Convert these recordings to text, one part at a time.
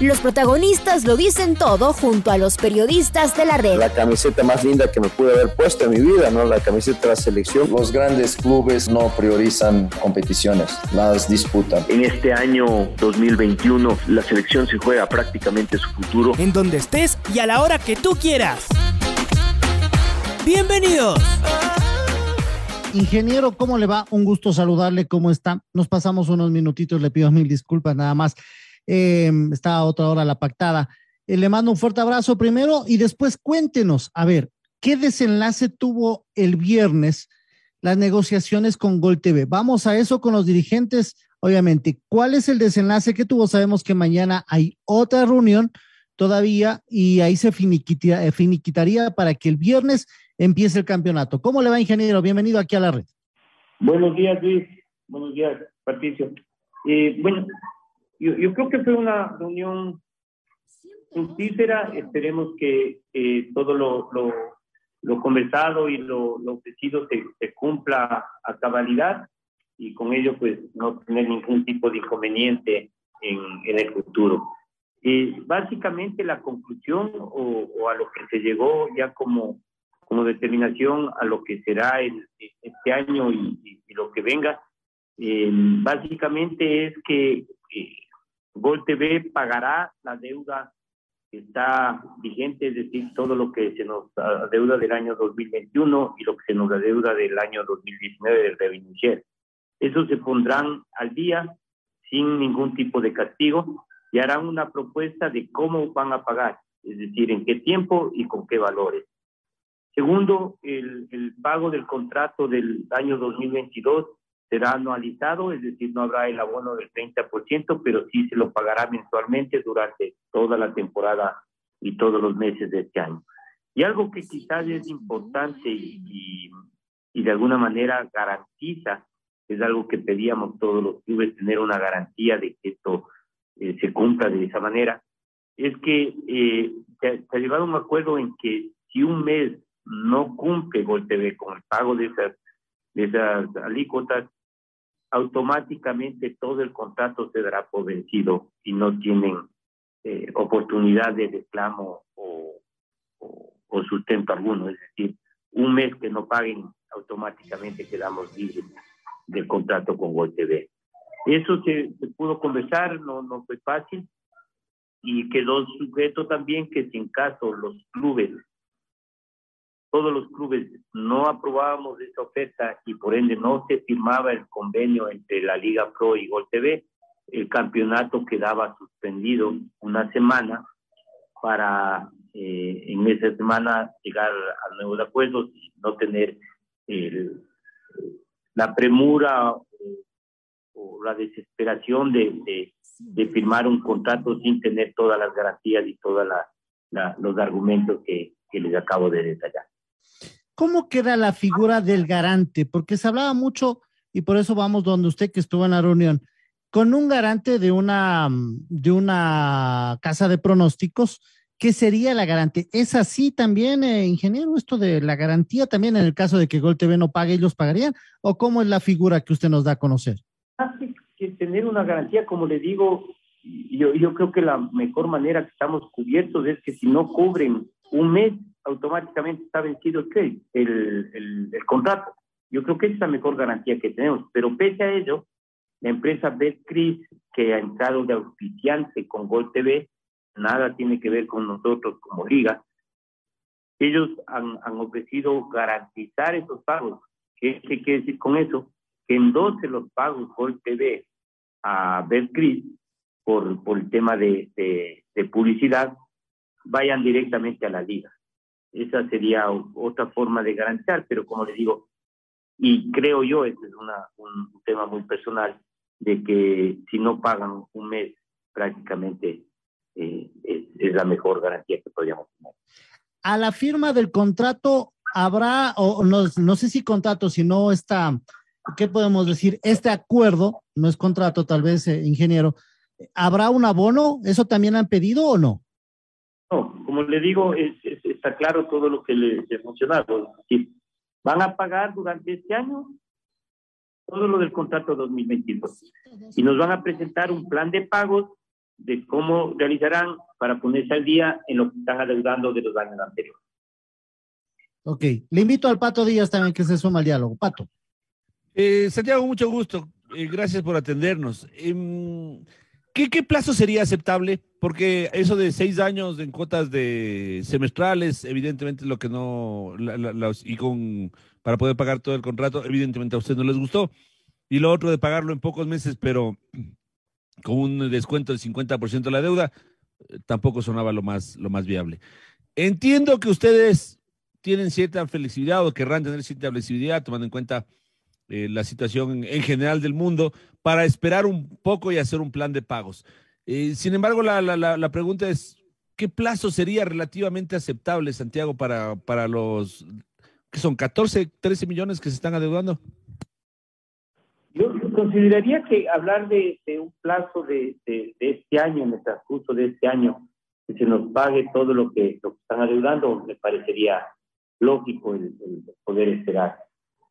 Los protagonistas lo dicen todo junto a los periodistas de la red. La camiseta más linda que me pude haber puesto en mi vida, ¿no? La camiseta de la selección. Los grandes clubes no priorizan competiciones, las disputan. En este año 2021 la selección se juega prácticamente su futuro. En donde estés y a la hora que tú quieras. Bienvenidos. Ingeniero, ¿cómo le va? Un gusto saludarle, ¿cómo está? Nos pasamos unos minutitos, le pido mil disculpas nada más. Eh, está a otra hora la pactada. Eh, le mando un fuerte abrazo primero y después cuéntenos, a ver, ¿qué desenlace tuvo el viernes las negociaciones con Gol TV? Vamos a eso con los dirigentes, obviamente. ¿Cuál es el desenlace que tuvo? Sabemos que mañana hay otra reunión todavía y ahí se finiquitaría, eh, finiquitaría para que el viernes empiece el campeonato. ¿Cómo le va, ingeniero? Bienvenido aquí a la red. Buenos días, Luis. Buenos días, Patricio. Eh, bueno, yo, yo creo que fue una reunión fructífera. Esperemos que todo lo, lo, lo, conversado y lo, lo ofrecido se, se, cumpla a cabalidad y con ello pues no tener ningún tipo de inconveniente en, en el futuro. Eh, básicamente la conclusión o, o, a lo que se llegó ya como, como determinación a lo que será el, este año y, y, y lo que venga, eh, básicamente es que eh, Gol TV pagará la deuda que está vigente, es decir, todo lo que se nos adeuda del año 2021 y lo que se nos adeuda del año 2019 del revenue share. Eso se pondrán al día sin ningún tipo de castigo y harán una propuesta de cómo van a pagar, es decir, en qué tiempo y con qué valores. Segundo, el, el pago del contrato del año 2022 será anualizado, es decir, no habrá el abono del 30%, pero sí se lo pagará mensualmente durante toda la temporada y todos los meses de este año. Y algo que quizás es importante y, y, de alguna manera garantiza, es algo que pedíamos todos los clubes, tener una garantía de que esto eh, se cumpla de esa manera, es que eh, se, se ha llegado a un acuerdo en que si un mes no cumple Gol TV con el pago de esas, de esas alícuotas, automáticamente todo el contrato se dará por vencido y no tienen eh, oportunidad de reclamo o, o, o, sustento alguno. Es decir, un mes que no paguen, automáticamente quedamos libres del contrato con Gol TV. Eso se, se, pudo conversar, no, no fue fácil y quedó sujeto también que si en caso los clubes todos los clubes no aprobábamos esa oferta y por ende no se firmaba el convenio entre la Liga Pro y Gol TV, el campeonato quedaba suspendido una semana para eh, en esa semana llegar a nuevos acuerdos y no tener el, la premura o, la desesperación de, firmar un contrato sin tener todas las garantías y todos la, los argumentos que les acabo de detallar. ¿Cómo queda la figura del garante? Porque se hablaba mucho, y por eso vamos donde usted que estuvo en la reunión, con un garante de una, de una casa de pronósticos, ¿qué sería la garante? ¿Es así también, eh, ingeniero, esto de la garantía también en el caso de que Gol TV no pague, ellos pagarían? ¿O cómo es la figura que usted nos da a conocer? Tener una garantía, como le digo, yo, yo creo que la mejor manera que estamos cubiertos es que si no cubren un mes, automáticamente está vencido el, el, el, el, contrato. Yo creo que es la mejor garantía que tenemos, pero pese a ello, la empresa Betcris, que ha entrado de auspiciante con Gol TV, nada tiene que ver con nosotros como liga, ellos han, han ofrecido garantizar esos pagos. ¿Qué, ¿Qué, quiere decir con eso? Que endose los pagos Gol TV a Betcris por, por el tema de, de, de publicidad, vayan directamente a la liga. Esa sería otra forma de garantizar, pero como le digo, y creo yo, este es una, un tema muy personal, de que si no pagan un mes, prácticamente eh, es, es, la mejor garantía que podríamos tener. A la firma del contrato, habrá, o no, no sé si contrato, si no está, ¿qué podemos decir? Este acuerdo, no es contrato, tal vez, eh, ingeniero, ¿habrá un abono? ¿Eso también han pedido o no? No, como le digo, es, es, está claro todo lo que les he mencionado. van a pagar durante este año todo lo del contrato 2022 y nos van a presentar un plan de pagos de cómo realizarán para ponerse al día en lo que están adeudando de los años anteriores. Ok, le invito al Pato Díaz también que se suma al diálogo. Pato. Eh, Santiago, mucho gusto. Eh, gracias por atendernos. Eh, ¿qué, ¿Qué plazo sería aceptable? Porque eso de seis años en cuotas de semestrales, evidentemente lo que no, y con, para poder pagar todo el contrato, evidentemente a usted no les gustó. Y lo otro de pagarlo en pocos meses, pero con un descuento del 50% de la deuda, eh, tampoco sonaba lo más, lo más viable. Entiendo que ustedes tienen cierta flexibilidad o querrán tener cierta flexibilidad, tomando en cuenta eh, la situación en general del mundo, para esperar un poco y hacer un plan de pagos. Eh, sin embargo, la, la, la, pregunta es, ¿qué plazo sería relativamente aceptable, Santiago, para, para los, que son 14, 13 millones que se están adeudando? Yo consideraría que hablar de, un plazo de, de, este año, en el transcurso de este año, que se nos pague todo lo que, lo que están adeudando, me parecería lógico el poder esperar.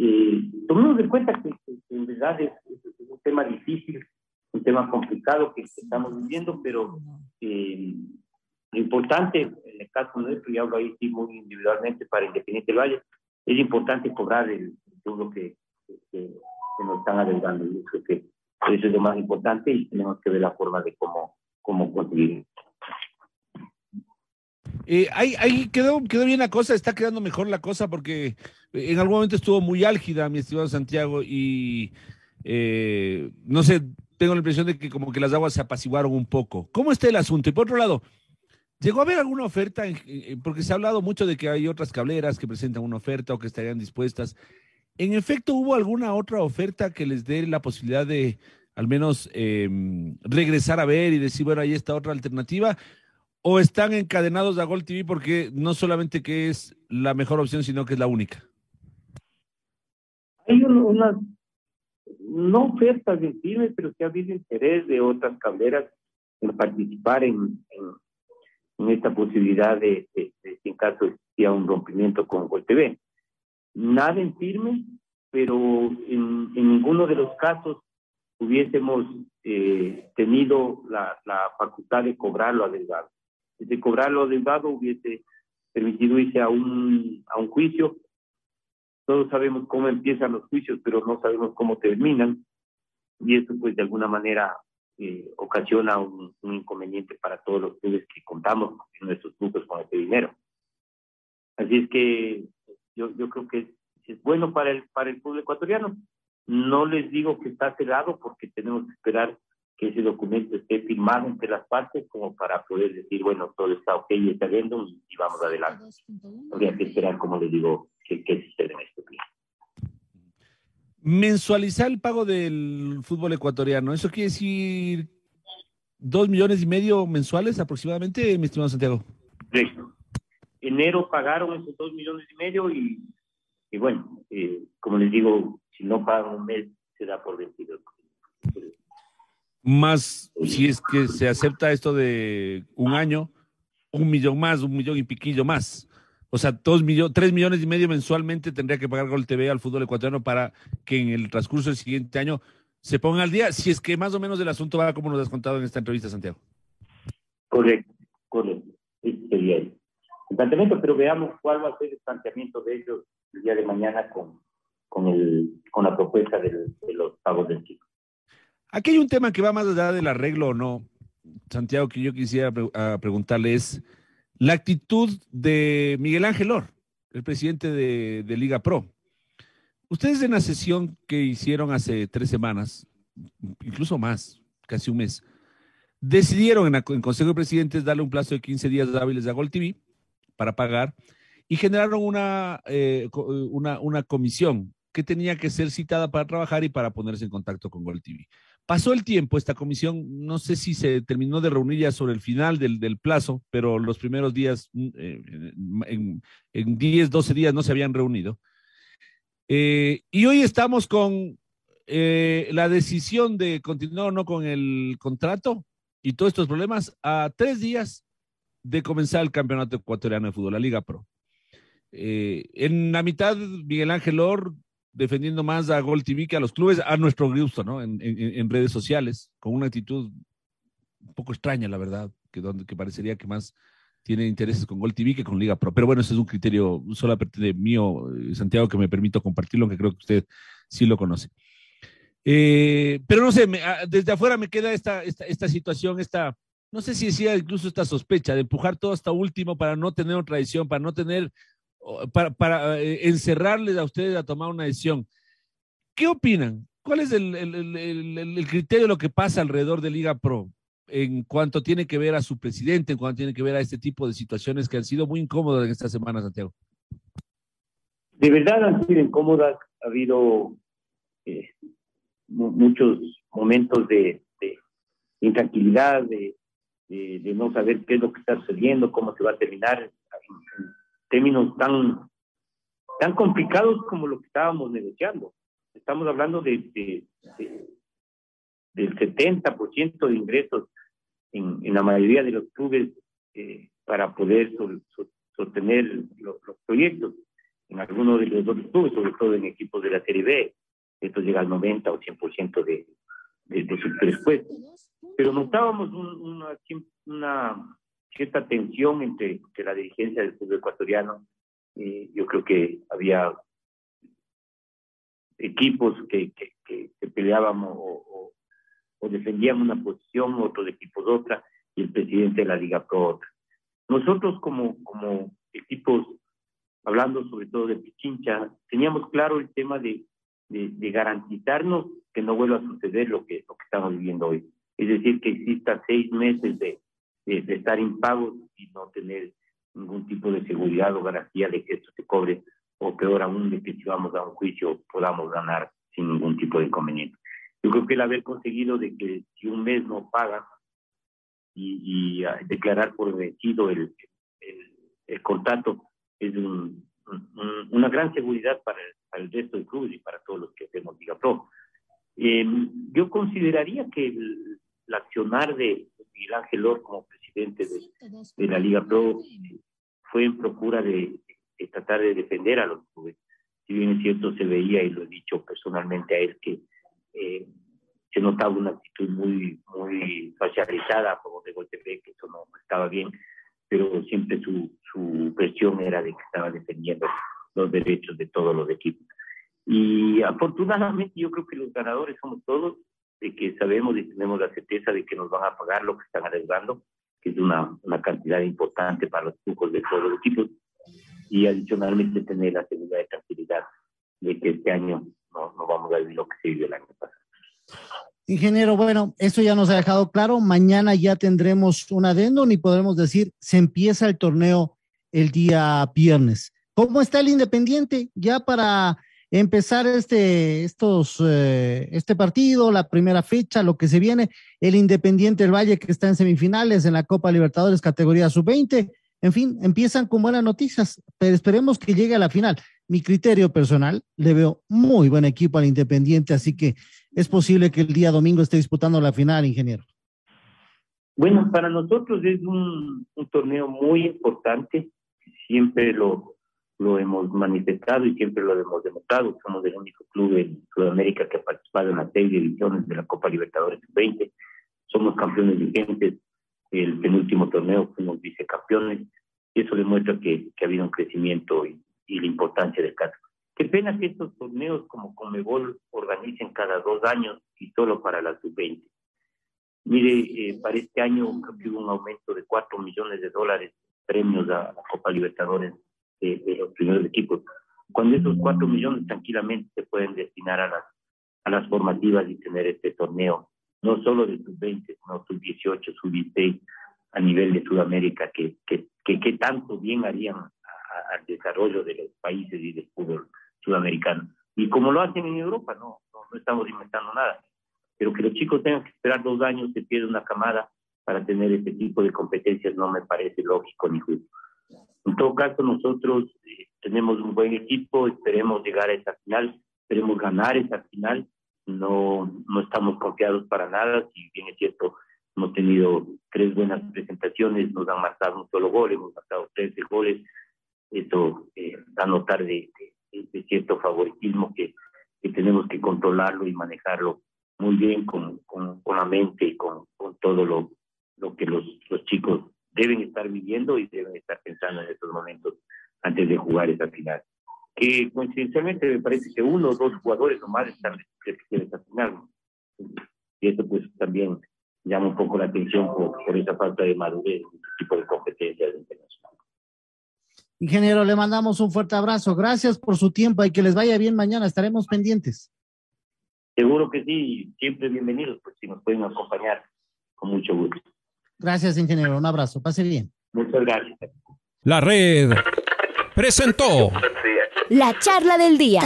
Y tomemos en cuenta que, que, en verdad es, es, un tema difícil, un tema complicado que estamos viviendo, pero eh, lo importante, en el caso nuestro, y hablo ahí sí muy individualmente para Independiente del Valle, es importante cobrar el, lo que, que que nos están adeudando. Yo creo que eso es lo más importante y tenemos que ver la forma de cómo, cómo conseguirlo. Eh, ahí, ahí quedó, quedó bien la cosa, está quedando mejor la cosa porque en algún momento estuvo muy álgida, mi estimado Santiago, y eh, no sé, tengo la impresión de que como que las aguas se apaciguaron un poco. ¿Cómo está el asunto? Y por otro lado, ¿llegó a haber alguna oferta? Porque se ha hablado mucho de que hay otras cableras que presentan una oferta o que estarían dispuestas. En efecto, ¿hubo alguna otra oferta que les dé la posibilidad de al menos eh, regresar a ver y decir, bueno, ahí está otra alternativa? ¿O están encadenados a Gol TV porque no solamente que es la mejor opción, sino que es la única? Hay unas, no ofertas en firme, pero sí ha habido interés de otras cableras en participar en, en, en esta posibilidad de, de, de, en caso existía un rompimiento con Gol TV nada en firme, pero en, en ninguno de los casos hubiésemos eh, tenido la, la, facultad de cobrarlo adeudado. De cobrarlo adeudado hubiese permitido irse a un, a un juicio. Todos sabemos cómo empiezan los juicios, pero no sabemos cómo terminan. Y eso, pues, de alguna manera eh, ocasiona un, un, inconveniente para todos los clubes que contamos en nuestros grupos con este dinero. Así es que yo, yo creo que es, es bueno para el, para el pueblo ecuatoriano. No les digo que está cerrado porque tenemos que esperar que ese documento esté firmado entre las partes como para poder decir, bueno, todo está ok y está viendo y vamos adelante. Habría que esperar, como les digo, qué sucede en este plan. Mensualizar el pago del fútbol ecuatoriano, ¿eso quiere decir dos millones y medio mensuales aproximadamente, mi estimado Santiago? Correcto enero pagaron esos dos millones y medio y, y bueno, eh, como les digo, si no pagan un mes, se da por vencido. Más, si es que se acepta esto de un año, un millón más, un millón y piquillo más. O sea, dos millones, tres millones y medio mensualmente tendría que pagar Gol TV al fútbol ecuatoriano para que en el transcurso del siguiente año se ponga al día, si es que más o menos el asunto va como nos has contado en esta entrevista, Santiago. Correcto, correcto. Sí, sería el planteamiento, pero veamos cuál va a ser el planteamiento de ellos el día de mañana con, con, el, con la propuesta del, de los pagos del chico. Aquí hay un tema que va más allá del arreglo o no, Santiago, que yo quisiera pre preguntarle es la actitud de Miguel Ángel Or, el presidente de, Liga Pro. Ustedes en la sesión que hicieron hace tres semanas, incluso más, casi un mes, decidieron en, en Consejo de Presidentes darle un plazo de 15 días hábiles a Gol TV para pagar y generaron una, eh, una, una comisión que tenía que ser citada para trabajar y para ponerse en contacto con Gol TV. Pasó el tiempo, esta comisión, no sé si se terminó de reunir ya sobre el final del, plazo, pero los primeros días, mm, eh, en, en 10, 12 días no se habían reunido. Eh, y hoy estamos con eh, la decisión de continuar o no con el contrato y todos estos problemas a tres días de comenzar el campeonato ecuatoriano de fútbol, la Liga Pro. En la mitad, Miguel Ángel Or defendiendo más a Gol TV que a los clubes, a nuestro gusto, ¿no? En, en, en, redes sociales, con una actitud un poco extraña, la verdad, que, donde, que parecería que más tiene intereses con Gol TV que con Liga Pro. Pero bueno, ese es un criterio solamente de mío, eh, Santiago, que me permito compartirlo, aunque creo que usted sí lo conoce. Eh, pero no sé, ah, desde afuera me queda esta, esta, esta situación, esta, no sé si decía incluso esta sospecha de empujar todo hasta último para no tener otra decisión, para no tener, para, para eh, encerrarles a ustedes a tomar una decisión. ¿Qué opinan? ¿Cuál es el, el, el, el, criterio de lo que pasa alrededor de Liga Pro en cuanto tiene que ver a su presidente, en cuanto tiene que ver a este tipo de situaciones que han sido muy incómodas en esta semana, Santiago? De verdad han sido incómodas. Ha habido eh, muchos momentos de, de intranquilidad, de, de, de, no saber qué es lo que está sucediendo, cómo se va a terminar, términos tan, tan complicados como lo que estábamos negociando. Estamos hablando de, de, de del 70% de ingresos en, en, la mayoría de los clubes eh, para poder so, so, sostener los, los, proyectos. En algunos de los otros clubes, sobre todo en equipos de la Serie B, esto llega al 90 o 100% de, de, de su presupuesto. Pero notábamos un, una, una, cierta tensión entre, entre, la dirigencia del fútbol ecuatoriano. Eh, yo creo que había equipos que, que, que, que o, o, o, defendían una posición, otros equipos otra, y el presidente de la Liga Pro otra. Nosotros como, como equipos, hablando sobre todo de Pichincha, teníamos claro el tema de de, de, garantizarnos que no vuelva a suceder lo que, lo que estamos viviendo hoy. Es decir, que exista seis meses de, de, de estar impagos y no tener ningún tipo de seguridad o garantía de que esto se cobre, o peor aún, de que si vamos a un juicio podamos ganar sin ningún tipo de inconveniente. Yo creo que el haber conseguido de que si un mes no paga y, y uh, declarar por vencido el, el, el contrato es un, un, una gran seguridad para el, para el resto del club y para todos los que hacemos Liga Pro. Eh, yo consideraría que el, el, accionar de Miguel Ángel Or como presidente de, de, la Liga Pro fue en procura de, de, tratar de defender a los clubes. Si bien es cierto, se veía, y lo he dicho personalmente a él, que eh, se notaba una actitud muy, muy facializada como de Goltepec, que eso no estaba bien, pero siempre su, su versión era de que estaba defendiendo los derechos de todos los equipos. Y afortunadamente yo creo que los ganadores somos todos, de que sabemos y tenemos la certeza de que nos van a pagar lo que están arriesgando, que es una, una cantidad importante para los flujos de todos los equipos, y adicionalmente tener la seguridad y tranquilidad de que este año no, no vamos a vivir lo que se vivió el año pasado. Ingeniero, bueno, eso ya nos ha dejado claro. Mañana ya tendremos un adendum y podremos decir, se empieza el torneo el día viernes. ¿Cómo está el Independiente? Ya para empezar este, estos, eh, este partido, la primera fecha, lo que se viene, el Independiente del Valle que está en semifinales en la Copa Libertadores categoría sub-20. En fin, empiezan con buenas noticias, pero esperemos que llegue a la final. Mi criterio personal, le veo muy buen equipo al Independiente, así que es posible que el día domingo esté disputando la final, ingeniero. Bueno, para nosotros es un, un torneo muy importante, siempre lo, lo hemos manifestado y siempre lo hemos demostrado. Somos el único club en Sudamérica que ha participado en las seis ediciones de la Copa Libertadores 20. Somos campeones vigentes. El penúltimo torneo fuimos vicecampeones. Y eso demuestra que, que ha habido un crecimiento y, y la importancia del caso. Qué pena que estos torneos como Comebol organicen cada dos años y solo para la sub-20. Mire, eh, para este año hubo un aumento de 4 millones de dólares premios a la Copa Libertadores de, de los primeros equipos, cuando esos cuatro millones tranquilamente se pueden destinar a las, a las formativas y tener este torneo, no solo de sub-20, sino sub-18, sub-16, a nivel de Sudamérica, que, que, que, que tanto bien harían al desarrollo de los países y del fútbol sudamericano. Y como lo hacen en Europa, no, no, no estamos inventando nada. pero que los chicos tengan que esperar dos años, se pierde una camada para tener este tipo de competencias no me parece lógico ni justo. En todo caso, nosotros eh, tenemos un buen equipo, esperemos llegar a esa final, esperemos ganar esa final, no, no estamos confiados para nada, si bien es cierto, hemos tenido tres buenas presentaciones, nos han marcado un solo gol, hemos marcado 13 goles, esto eh, da notar de, de, cierto favoritismo que, que, tenemos que controlarlo y manejarlo muy bien con, con, con la mente y con, con todo lo, lo que los, los chicos deben estar viviendo y deben estar pensando en estos momentos antes de jugar esa final. Que coincidencialmente me parece que uno o dos jugadores nomás están en esa final. Y eso pues también llama un poco la atención por, por esa falta de madurez en este tipo de competencias internacionales. Ingeniero, le mandamos un fuerte abrazo. Gracias por su tiempo y que les vaya bien mañana. Estaremos pendientes. Seguro que sí, siempre bienvenidos, pues si nos pueden acompañar, con mucho gusto. Gracias, ingeniero. Un abrazo. Pase bien. Muchas gracias. La red presentó la charla del día.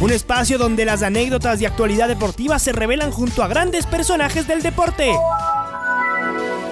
Un espacio donde las anécdotas de actualidad deportiva se revelan junto a grandes personajes del deporte.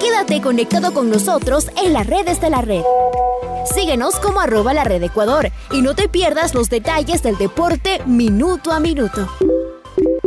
Quédate conectado con nosotros en las redes de la red. Síguenos como arroba la red Ecuador y no te pierdas los detalles del deporte minuto a minuto.